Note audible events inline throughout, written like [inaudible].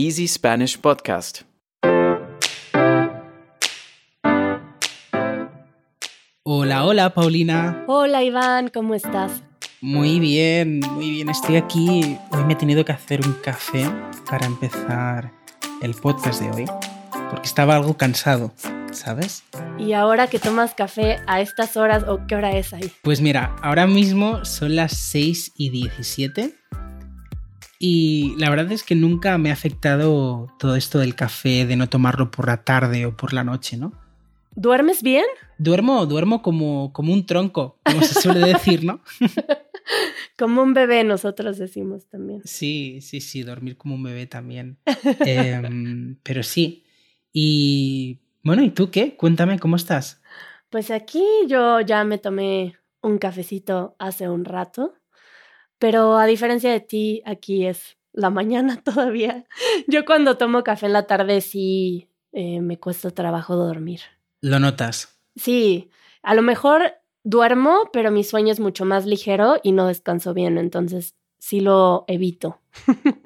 Easy Spanish Podcast. Hola, hola, Paulina. Hola Iván, ¿cómo estás? Muy bien, muy bien. Estoy aquí. Hoy me he tenido que hacer un café para empezar el podcast de hoy, porque estaba algo cansado, ¿sabes? ¿Y ahora que tomas café a estas horas o qué hora es ahí? Pues mira, ahora mismo son las 6 y 17 y la verdad es que nunca me ha afectado todo esto del café, de no tomarlo por la tarde o por la noche, ¿no? ¿Duermes bien? Duermo, duermo como, como un tronco, como se suele decir, ¿no? [laughs] como un bebé, nosotros decimos también. Sí, sí, sí, dormir como un bebé también. Em, [laughs] pero sí. Y bueno, ¿y tú qué? Cuéntame, ¿cómo estás? Pues aquí yo ya me tomé un cafecito hace un rato, pero a diferencia de ti, aquí es la mañana [laughs] todavía. Yo cuando tomo café en la tarde sí eh, me cuesta trabajo dormir. ¿Lo notas? Sí, a lo mejor duermo, pero mi sueño es mucho más ligero y no descanso bien, entonces sí lo evito. [laughs]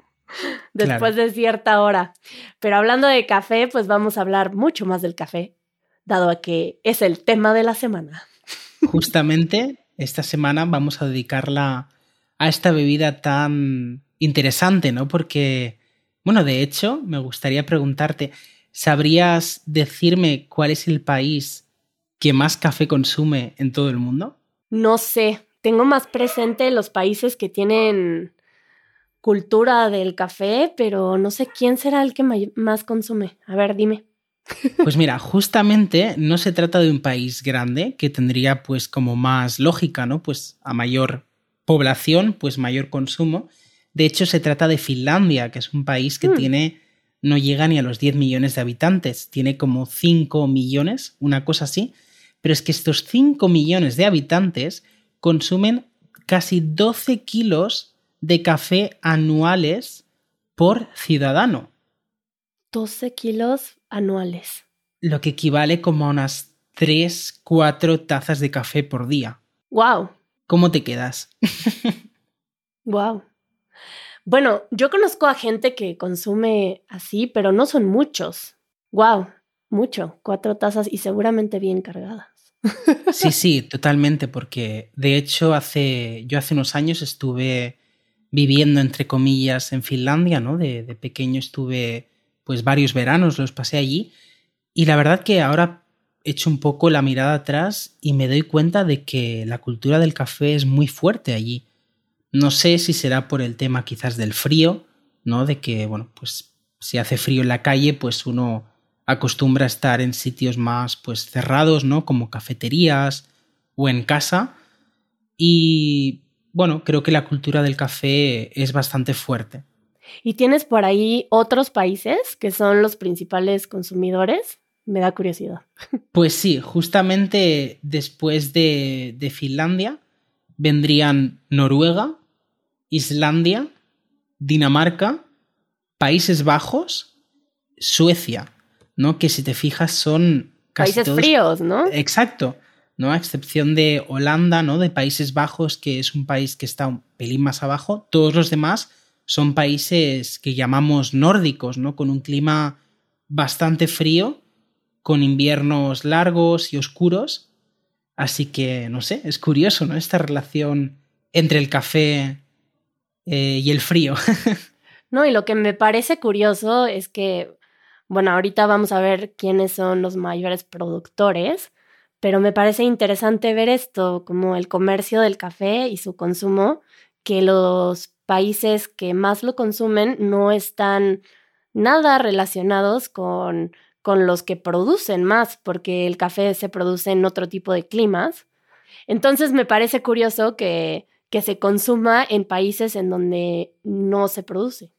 Después de cierta hora. Pero hablando de café, pues vamos a hablar mucho más del café, dado a que es el tema de la semana. Justamente esta semana vamos a dedicarla a esta bebida tan interesante, ¿no? Porque, bueno, de hecho, me gustaría preguntarte, ¿sabrías decirme cuál es el país que más café consume en todo el mundo? No sé, tengo más presente los países que tienen cultura del café, pero no sé quién será el que más consume. A ver, dime. [laughs] Pues mira, justamente no se trata de un país grande que tendría pues como más lógica, ¿no? Pues a mayor población, pues mayor consumo. De hecho, se trata de Finlandia, que es un país que hmm. tiene, no llega ni a los 10 millones de habitantes, tiene como 5 millones, una cosa así. Pero es que estos 5 millones de habitantes consumen casi 12 kilos de café anuales por ciudadano. 12 kilos anuales. Lo que equivale como a unas 3, 4 tazas de café por día. ¡Wow! ¿Cómo te quedas? [laughs] ¡Wow! Bueno, yo conozco a gente que consume así, pero no son muchos. ¡Wow! Mucho. Cuatro tazas y seguramente bien cargadas. [laughs] Sí, sí, totalmente, porque de hecho hace, yo hace unos años estuve viviendo entre comillas en Finlandia, ¿no? De, de, pequeño estuve pues varios veranos, los pasé allí y la verdad que ahora echo un poco la mirada atrás y me doy cuenta de que la cultura del café es muy fuerte allí. No sé si será por el tema quizás del frío, ¿no? De que, bueno, pues si hace frío en la calle, pues uno acostumbra a estar en sitios más pues cerrados, ¿no? Como cafeterías o en casa. Y bueno, creo que la cultura del café es bastante fuerte. ¿Y tienes por ahí otros países que son los principales consumidores? Me da curiosidad. Pues sí, justamente después de, de Finlandia vendrían Noruega, Islandia, Dinamarca, Países Bajos, Suecia, ¿no? Que si te fijas son países fríos, ¿no? Exacto. ¿no? A excepción de Holanda, ¿no? De Países Bajos, que es un país que está un pelín más abajo, todos los demás son países que llamamos nórdicos, ¿no? Con un clima bastante frío, con inviernos largos y oscuros. Así que, no sé, es curioso, ¿no? Esta relación entre el café eh, y el frío. [laughs] no, y lo que me parece curioso es que, bueno, ahorita vamos a ver quiénes son los mayores productores, pero me parece interesante ver esto, como el comercio del café y su consumo, que los países que más lo consumen no están nada relacionados con, con los que producen más, porque el café se produce en otro tipo de climas. Entonces me parece curioso que, que se consuma en países en donde no se produce.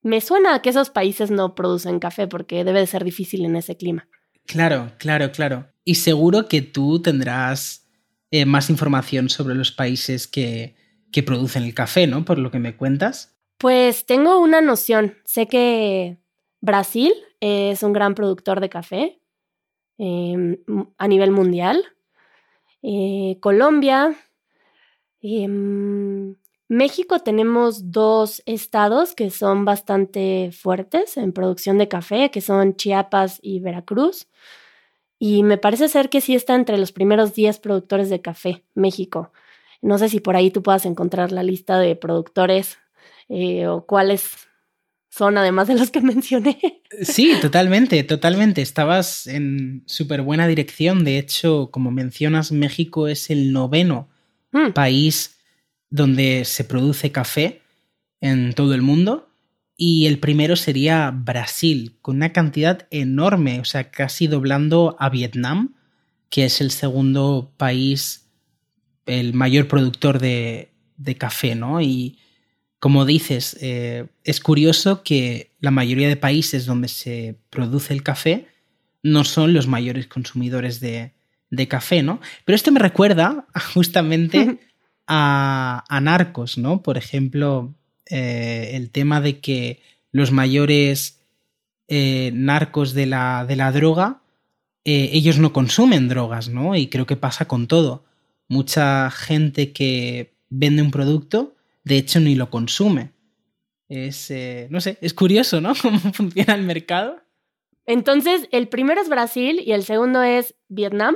Me suena a que esos países no producen café porque debe de ser difícil en ese clima. Claro, claro, claro. Y seguro que tú tendrás eh, más información sobre los países que, que producen el café, ¿no? Por lo que me cuentas. Pues tengo una noción. Sé que Brasil es un gran productor de café em, a nivel mundial. Eh, Colombia, em, México tenemos dos estados que son bastante fuertes en producción de café, que son Chiapas y Veracruz. Y me parece ser que sí está entre los primeros 10 productores de café, México. No sé si por ahí tú puedas encontrar la lista de productores eh, o cuáles son además de los que [laughs] mencioné. Sí, totalmente, totalmente. Estabas en súper buena dirección. De hecho, como mencionas, México es el noveno mm. país donde se produce café en todo el mundo. Y el primero sería Brasil, con una cantidad enorme, o sea, casi doblando a Vietnam, que es el segundo país, el mayor productor de, de café, ¿no? Y como dices, eh, es curioso que la mayoría de países donde se produce el café no son los mayores consumidores de, café, ¿no? Pero esto me recuerda [laughs] justamente a, narcos, ¿no? Por ejemplo, eh, el tema de que los mayores eh, narcos de la, de la droga, ellos no consumen drogas, ¿no? Y creo que pasa con todo. Mucha gente que vende un producto de hecho ni lo consume. Es, eh, no sé, es curioso, ¿no? [laughs] Cómo funciona el mercado. Entonces, el primero es Brasil y el segundo es Vietnam.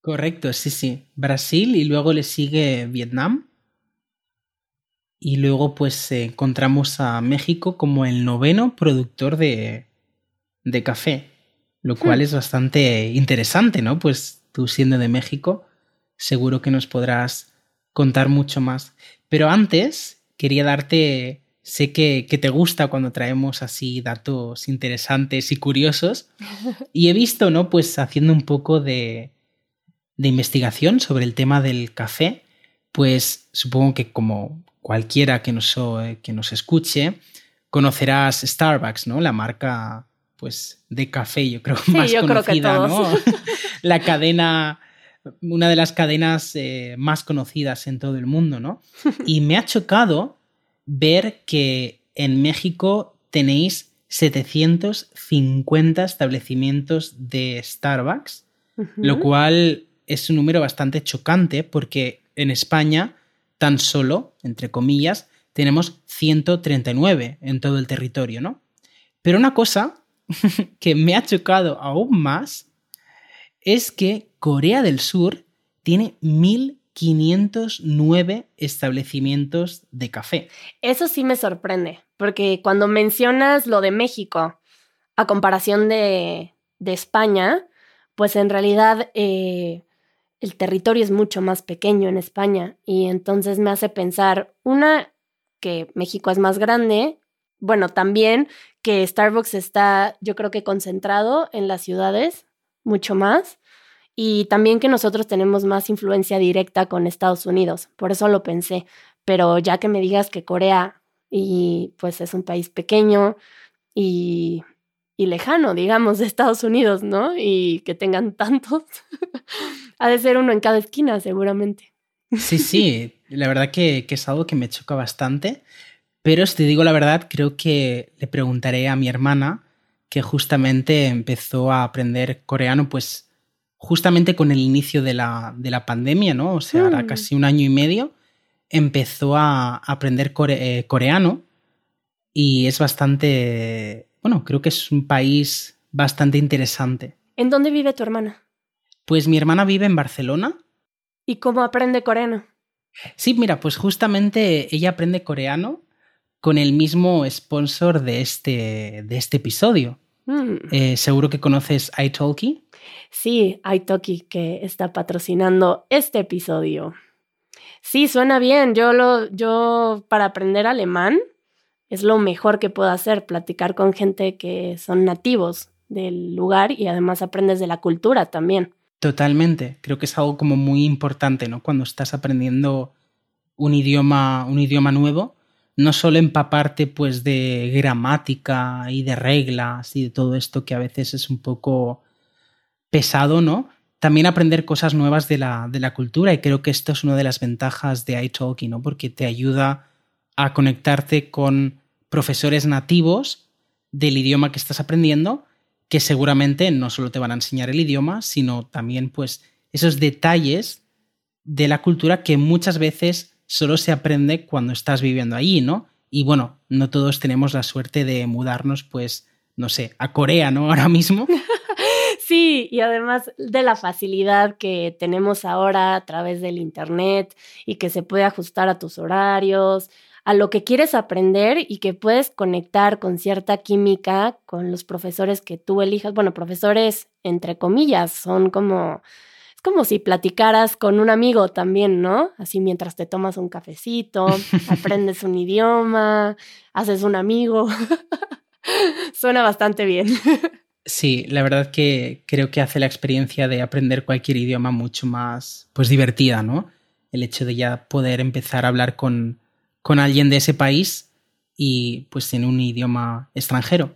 Correcto, sí, sí. Brasil y luego le sigue Vietnam. Y luego pues encontramos a México como el noveno productor de, de café, lo cual hmm. es bastante interesante, ¿no? Pues tú siendo de México, seguro que nos podrás contar mucho más. Pero antes quería darte, sé que, te gusta cuando traemos así datos interesantes y curiosos, [laughs] y he visto, ¿no? Pues haciendo un poco de, de investigación sobre el tema del café, pues supongo que como cualquiera que nos, que nos escuche, conocerás Starbucks, ¿no? La marca pues de café, yo creo [laughs] más conocida, ¿no? [laughs] La cadena una de las cadenas eh, más conocidas en todo el mundo, ¿no? [laughs] Y me ha chocado ver que en México tenéis 750 establecimientos de Starbucks, lo cual es un número bastante chocante porque en España tan solo, entre comillas, tenemos 139 en todo el territorio, ¿no? Pero una cosa [laughs] que me ha chocado aún más es que Corea del Sur tiene 1.509 establecimientos de café. Eso sí me sorprende, porque cuando mencionas lo de México a comparación de, España, pues en realidad eh, el territorio es mucho más pequeño en España y entonces me hace pensar, una, que México es más grande, bueno, también que Starbucks está, yo creo que concentrado en las ciudades mucho más y también que nosotros tenemos más influencia directa con Estados Unidos. Por eso lo pensé. Pero ya que me digas que Corea y pues es un país pequeño y, y lejano, digamos, de Estados Unidos, ¿no? Y que tengan tantos, [laughs] ha de ser uno en cada esquina, seguramente. Sí, sí, la verdad que, que es algo que me choca bastante. Pero si te digo la verdad, creo que le preguntaré a mi hermana, que justamente empezó a aprender coreano, pues justamente con el inicio de la, de la pandemia, ¿no? O sea, ahora mm. casi un año y medio, empezó a aprender eh, coreano y es bastante, bueno, creo que es un país bastante interesante. ¿En dónde vive tu hermana? Pues mi hermana vive en Barcelona. ¿Y cómo aprende coreano? Sí, mira, pues justamente ella aprende coreano con el mismo sponsor de este, de este episodio. Mm. Eh, seguro que conoces iTalki. Sí, Italki que está patrocinando este episodio. Sí, suena bien. Yo lo, yo para aprender alemán es lo mejor que puedo hacer, platicar con gente que son nativos del lugar y además aprendes de la cultura también. Totalmente. Creo que es algo como muy importante, ¿no? Cuando estás aprendiendo un idioma, un idioma nuevo, no solo empaparte pues de gramática y de reglas y de todo esto que a veces es un poco pesado, ¿no? También aprender cosas nuevas de la, de la cultura y creo que esto es una de las ventajas de iTalki, ¿no? Porque te ayuda a conectarte con profesores nativos del idioma que estás aprendiendo, que seguramente no solo te van a enseñar el idioma, sino también pues esos detalles de la cultura que muchas veces solo se aprende cuando estás viviendo allí, ¿no? Y bueno, no todos tenemos la suerte de mudarnos, pues, no sé, a Corea, ¿no? [laughs] Ahora mismo. Sí, y además de la facilidad que tenemos ahora a través del Internet y que se puede ajustar a tus horarios, a lo que quieres aprender y que puedes conectar con cierta química con los profesores que tú elijas. Bueno, profesores entre comillas, son como como si platicaras con un amigo también, ¿no? Así mientras te tomas un cafecito, [laughs] aprendes un idioma, haces un amigo. [laughs] Suena bastante bien. [laughs] Sí, la verdad que creo que hace la experiencia de aprender cualquier idioma mucho más pues divertida, ¿no? El hecho de ya poder empezar a hablar con, con alguien de ese país y pues en un idioma extranjero.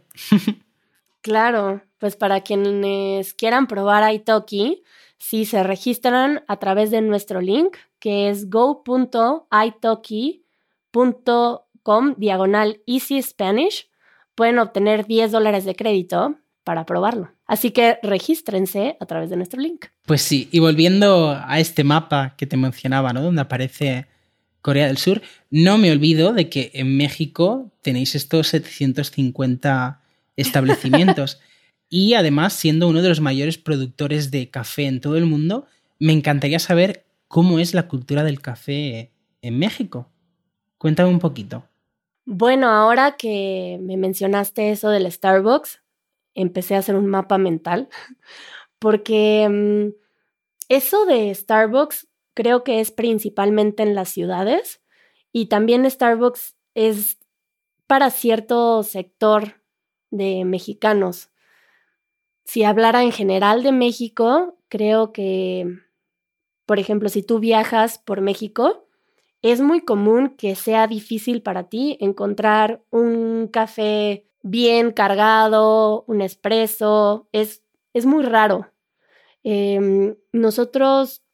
claro, pues para quienes quieran probar Italki, si se registran a través de nuestro link, que es go.italki.com diagonal easy Spanish, pueden obtener 10 dólares de crédito para probarlo. Así que regístrense a través de nuestro link. Pues sí, y volviendo a este mapa que te mencionaba, ¿no? Donde aparece Corea del Sur, no me olvido de que en México tenéis estos 750 [laughs] establecimientos. Y además, siendo uno de los mayores productores de café en todo el mundo, me encantaría saber cómo es la cultura del café en México. Cuéntame un poquito. Bueno, ahora que me mencionaste eso del Starbucks, empecé a hacer un mapa mental, [laughs] porque mm, eso de Starbucks creo que es principalmente en las ciudades y también Starbucks es para cierto sector de mexicanos. Si hablara en general de México, creo que, por ejemplo, si tú viajas por México, es muy común que sea difícil para ti encontrar un café bien cargado, un espresso, es, es muy raro. Em, nosotros,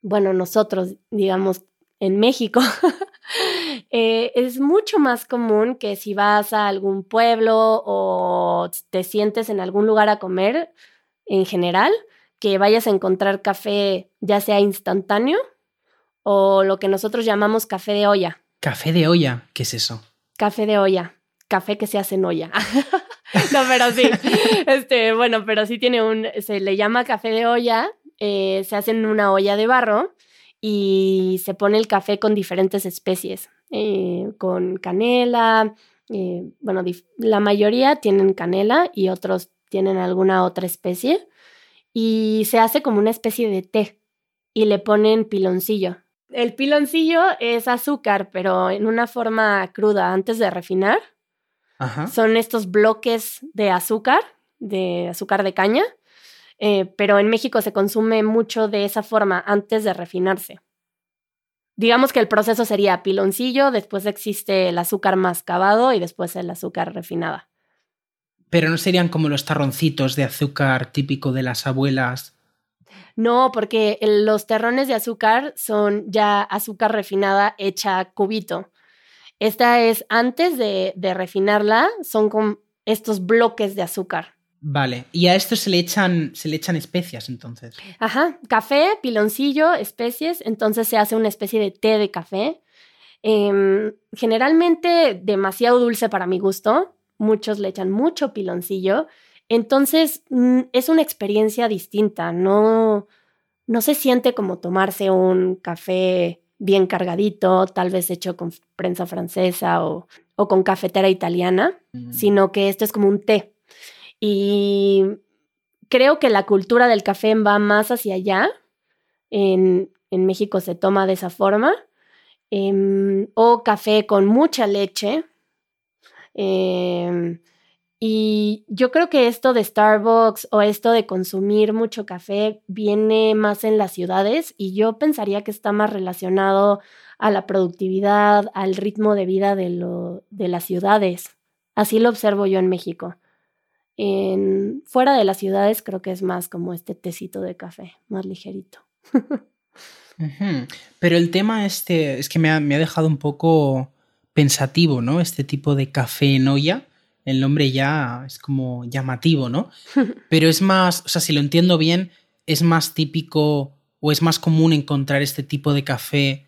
bueno, nosotros, digamos, en México, [laughs] eh, es mucho más común que si vas a algún pueblo o te sientes en algún lugar a comer, en general, que vayas a encontrar café ya sea instantáneo o lo que nosotros llamamos café de olla. ¿Café de olla? ¿Qué es eso? Café de olla café que se hace en olla. [laughs] no, pero sí. [laughs] Este, bueno, pero sí tiene un, se le llama café de olla, eh, se hace en una olla de barro y se pone el café con diferentes especies, eh, con canela, eh, bueno, la mayoría tienen canela y otros tienen alguna otra especie y se hace como una especie de té y le ponen piloncillo. El piloncillo es azúcar, pero en una forma cruda antes de refinar son estos bloques de azúcar, de azúcar de caña, eh, pero en México se consume mucho de esa forma antes de refinarse. Digamos que el proceso sería piloncillo, después existe el azúcar mascabado y después el azúcar refinada. Pero no serían como los tarroncitos de azúcar típico de las abuelas. No, porque los terrones de azúcar son ya azúcar refinada hecha cubito. Esta es antes de, refinarla, son con estos bloques de azúcar. Vale, y a esto se le echan, se le echan especias entonces. Ajá, café, piloncillo, especies, entonces se hace una especie de té de café. Em, generalmente demasiado dulce para mi gusto, muchos le echan mucho piloncillo, entonces mm, es una experiencia distinta, no, no se siente como tomarse un café bien cargadito, tal vez hecho con prensa francesa o, con cafetera italiana, sino que esto es como un té. Y creo que la cultura del café va más hacia allá. En, México se toma de esa forma. Em, o café con mucha leche. Em, y yo creo que esto de Starbucks o esto de consumir mucho café viene más en las ciudades y yo pensaría que está más relacionado a la productividad, al ritmo de vida de, lo, de las ciudades. Así lo observo yo en México. En, fuera de las ciudades creo que es más como este tecito de café, más ligerito. [laughs] Pero el tema este es que me ha, me ha dejado un poco pensativo, ¿no? Este tipo de café en olla el nombre ya es como llamativo, ¿no? [laughs] Pero es más, o sea, si lo entiendo bien, es más típico o es más común encontrar este tipo de café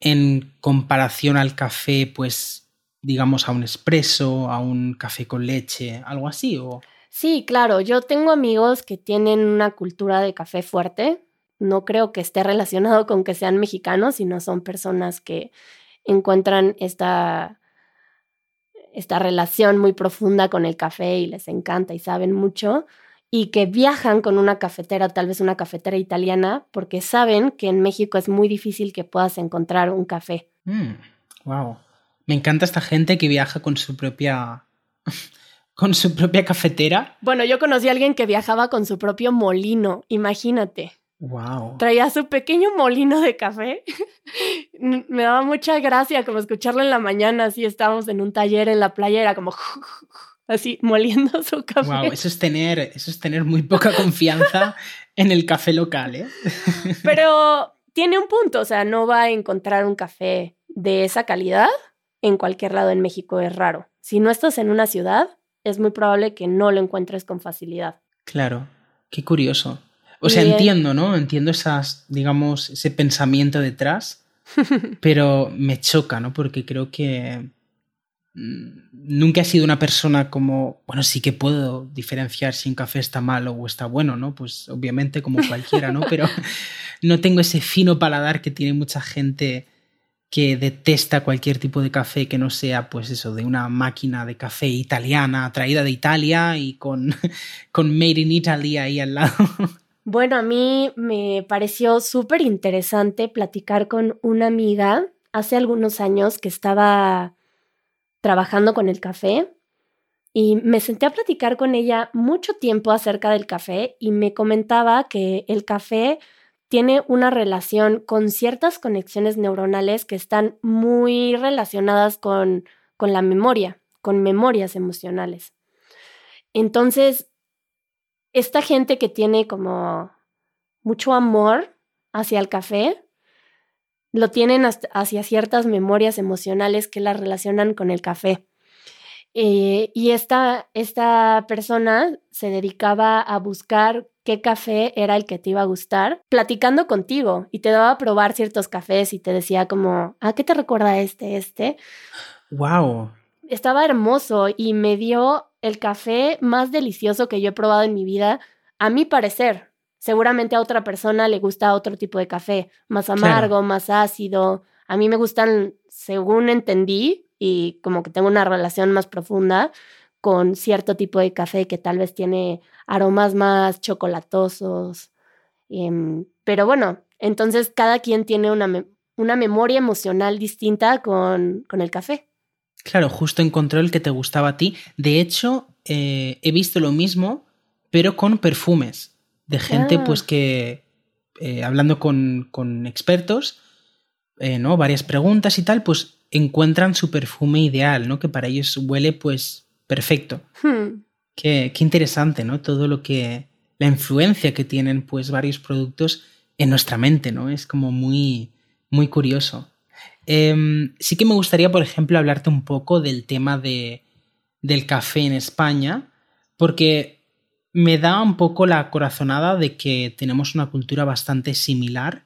en comparación al café, pues digamos a un espresso, a un café con leche, algo así o Sí, claro, yo tengo amigos que tienen una cultura de café fuerte. No creo que esté relacionado con que sean mexicanos, sino son personas que encuentran esta, esta relación muy profunda con el café y les encanta y saben mucho y que viajan con una cafetera, tal vez una cafetera italiana, porque saben que en México es muy difícil que puedas encontrar un café. wow. Me encanta esta gente que viaja con su propia con su propia cafetera. Bueno, yo conocí a alguien que viajaba con su propio molino, imagínate. Wow. Traía su pequeño molino de café. [laughs] Me daba mucha gracia como escucharlo en la mañana, así estábamos en un taller en la playa, era como [laughs] así moliendo su café. Wow, eso es tener, eso es tener muy poca confianza en el café local, ¿eh? Pero tiene un punto, o sea, no va a encontrar un café de esa calidad en cualquier lado en México, es raro. Si no estás en una ciudad, es muy probable que no lo encuentres con facilidad. Claro, qué curioso. O sea, entiendo, ¿no? Entiendo esas, digamos, ese pensamiento detrás, [laughs] pero me choca, ¿no? Porque creo que mm, nunca he sido una persona como, bueno, sí que puedo diferenciar si un café está malo o está bueno, ¿no? Pues obviamente como cualquiera, ¿no? [laughs] Pero [laughs] no tengo ese fino paladar que tiene mucha gente que detesta cualquier tipo de café que no sea, pues eso, de una máquina de café italiana traída de Italia y con, [laughs] con Made in Italy ahí al lado. [laughs] Bueno, a mí me pareció súper interesante platicar con una amiga hace algunos años que estaba trabajando con el café y me senté a platicar con ella mucho tiempo acerca del café y me comentaba que el café tiene una relación con ciertas conexiones neuronales que están muy relacionadas con, con la memoria, con memorias emocionales. Entonces, esta gente que tiene como mucho amor hacia el café, lo tienen hacia ciertas memorias emocionales que la relacionan con el café. Eh, y esta, esta persona se dedicaba a buscar qué café era el que te iba a gustar, platicando contigo y te daba a probar ciertos cafés y te decía como, ¿a qué te recuerda este, este? ¡Wow! Estaba hermoso y me dio el café más delicioso que yo he probado en mi vida, a mi parecer. Seguramente a otra persona le gusta otro tipo de café, más amargo, más ácido. A mí me gustan, según entendí, y como que tengo una relación más profunda, con cierto tipo de café que tal vez tiene aromas más chocolatosos. Em, pero bueno, entonces cada quien tiene una, una memoria emocional distinta con, con, el café. Claro, justo encontró el que te gustaba a ti. De hecho, eh, he visto lo mismo, pero con perfumes. De gente, ah. pues que, eh, hablando con, con expertos, eh, ¿no? Varias preguntas y tal, pues encuentran su perfume ideal, ¿no? Que para ellos huele, pues, perfecto. Hmm. Qué, interesante, ¿no? Todo lo que. la influencia que tienen, pues, varios productos en nuestra mente, ¿no? Es como muy. muy curioso. Em, sí que me gustaría, por ejemplo, hablarte un poco del tema de, del café en España, porque me da un poco la corazonada de que tenemos una cultura bastante similar,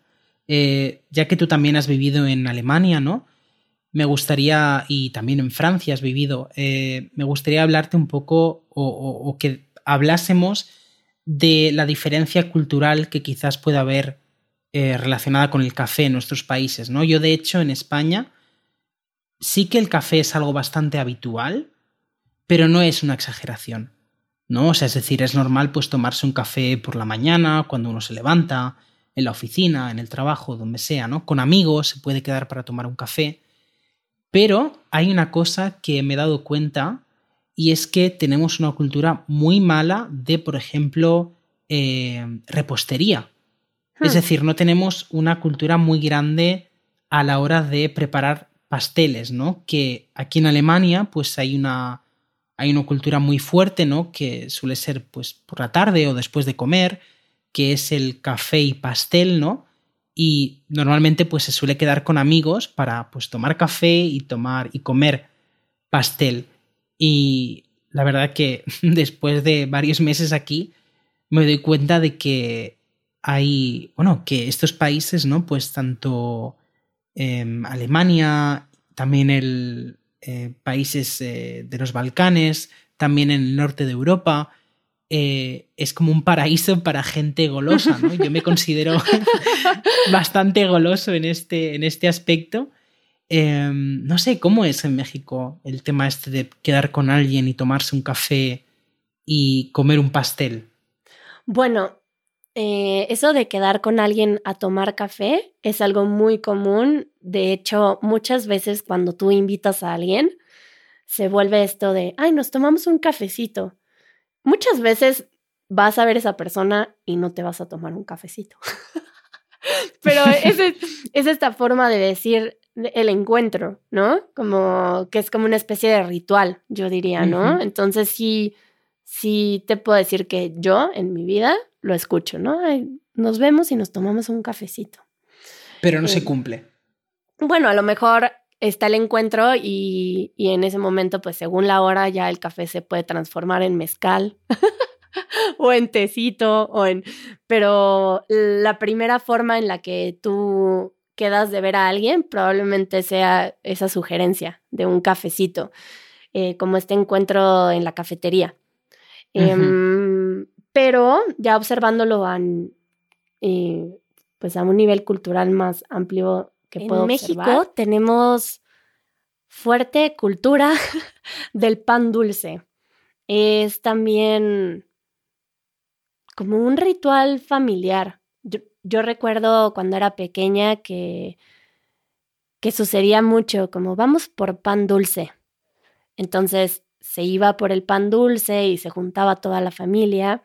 eh, ya que tú también has vivido en Alemania, ¿no? Me gustaría, y también en Francia has vivido, eh, me gustaría hablarte un poco o, que hablásemos de la diferencia cultural que quizás pueda haber eh, relacionada con el café en nuestros países, ¿no? Yo, de hecho, en España sí que el café es algo bastante habitual, pero no es una exageración, ¿no? O sea, es decir, es normal pues tomarse un café por la mañana, cuando uno se levanta, en la oficina, en el trabajo, donde sea, ¿no? Con amigos se puede quedar para tomar un café, pero hay una cosa que me he dado cuenta y es que tenemos una cultura muy mala de, por ejemplo, eh, repostería. Es hmm. decir, no tenemos una cultura muy grande a la hora de preparar pasteles, ¿no? Que aquí en Alemania, pues hay una, hay una cultura muy fuerte, ¿no? Que suele ser, pues, por la tarde o después de comer, que es el café y pastel, ¿no? Y normalmente pues se suele quedar con amigos para pues tomar café y tomar y comer pastel y la verdad que [laughs] después de varios meses aquí me doy cuenta de que hay bueno que estos países no pues tanto em, Alemania, también en eh, países eh, de los Balcanes, también en el norte de Europa. Eh, es como un paraíso para gente golosa, ¿no? Yo me considero [laughs] bastante goloso en este, en este aspecto. Em, no sé cómo es en México el tema este de quedar con alguien y tomarse un café y comer un pastel. Bueno, eh, eso de quedar con alguien a tomar café es algo muy común. De hecho, muchas veces cuando tú invitas a alguien, se vuelve esto de, ay, nos tomamos un cafecito muchas veces vas a ver a esa persona y no te vas a tomar un cafecito. [laughs] Pero es, es esta forma de decir el encuentro, ¿no? Como que es como una especie de ritual, yo diría, ¿no? Entonces sí, sí te puedo decir que yo en mi vida lo escucho, ¿no? nos vemos y nos tomamos un cafecito. Pero no se eh, cumple. Bueno, a lo mejor está el encuentro y, en ese momento, pues según la hora, ya el café se puede transformar en mezcal [laughs] o en tecito o en... Pero la primera forma en la que tú quedas de ver a alguien probablemente sea esa sugerencia de un cafecito, eh, como este encuentro en la cafetería. Em, pero ya observándolo eh, pues a un nivel cultural más amplio en México tenemos fuerte cultura [laughs] del pan dulce. Es también como un ritual familiar. Yo, recuerdo cuando era pequeña que, que sucedía mucho, como vamos por pan dulce. Entonces se iba por el pan dulce y se juntaba toda la familia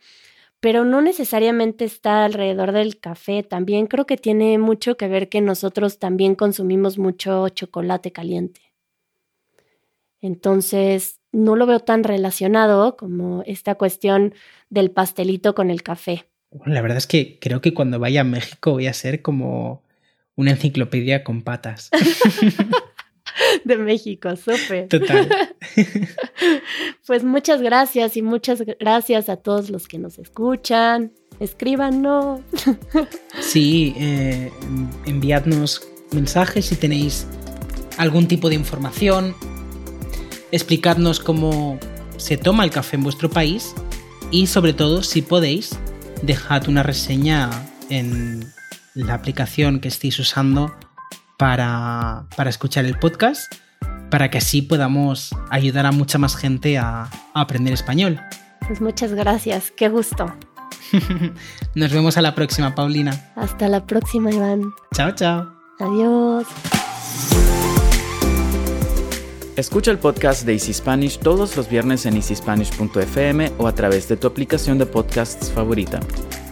pero no necesariamente está alrededor del café. También creo que tiene mucho que ver que nosotros también consumimos mucho chocolate caliente. Entonces, no lo veo tan relacionado como esta cuestión del pastelito con el café. la verdad es que creo que cuando vaya a México voy a ser como una enciclopedia con patas. [laughs] de México, súper. Total. [laughs] pues muchas gracias y muchas gracias a todos los que nos escuchan. Escríbanos. [laughs] sí, eh, enviadnos mensajes si tenéis algún tipo de información. Explicadnos cómo se toma el café en vuestro país y sobre todo si podéis dejad una reseña en la aplicación que estéis usando para, escuchar el podcast, para que así podamos ayudar a mucha más gente a, aprender español. Pues muchas gracias, qué gusto. [laughs] Nos vemos a la próxima, Paulina. Hasta la próxima, Iván. Chao, chao. Adiós. Escucha el podcast de Easy Spanish todos los viernes en easyspanish.fm o a través de tu aplicación de podcasts favorita.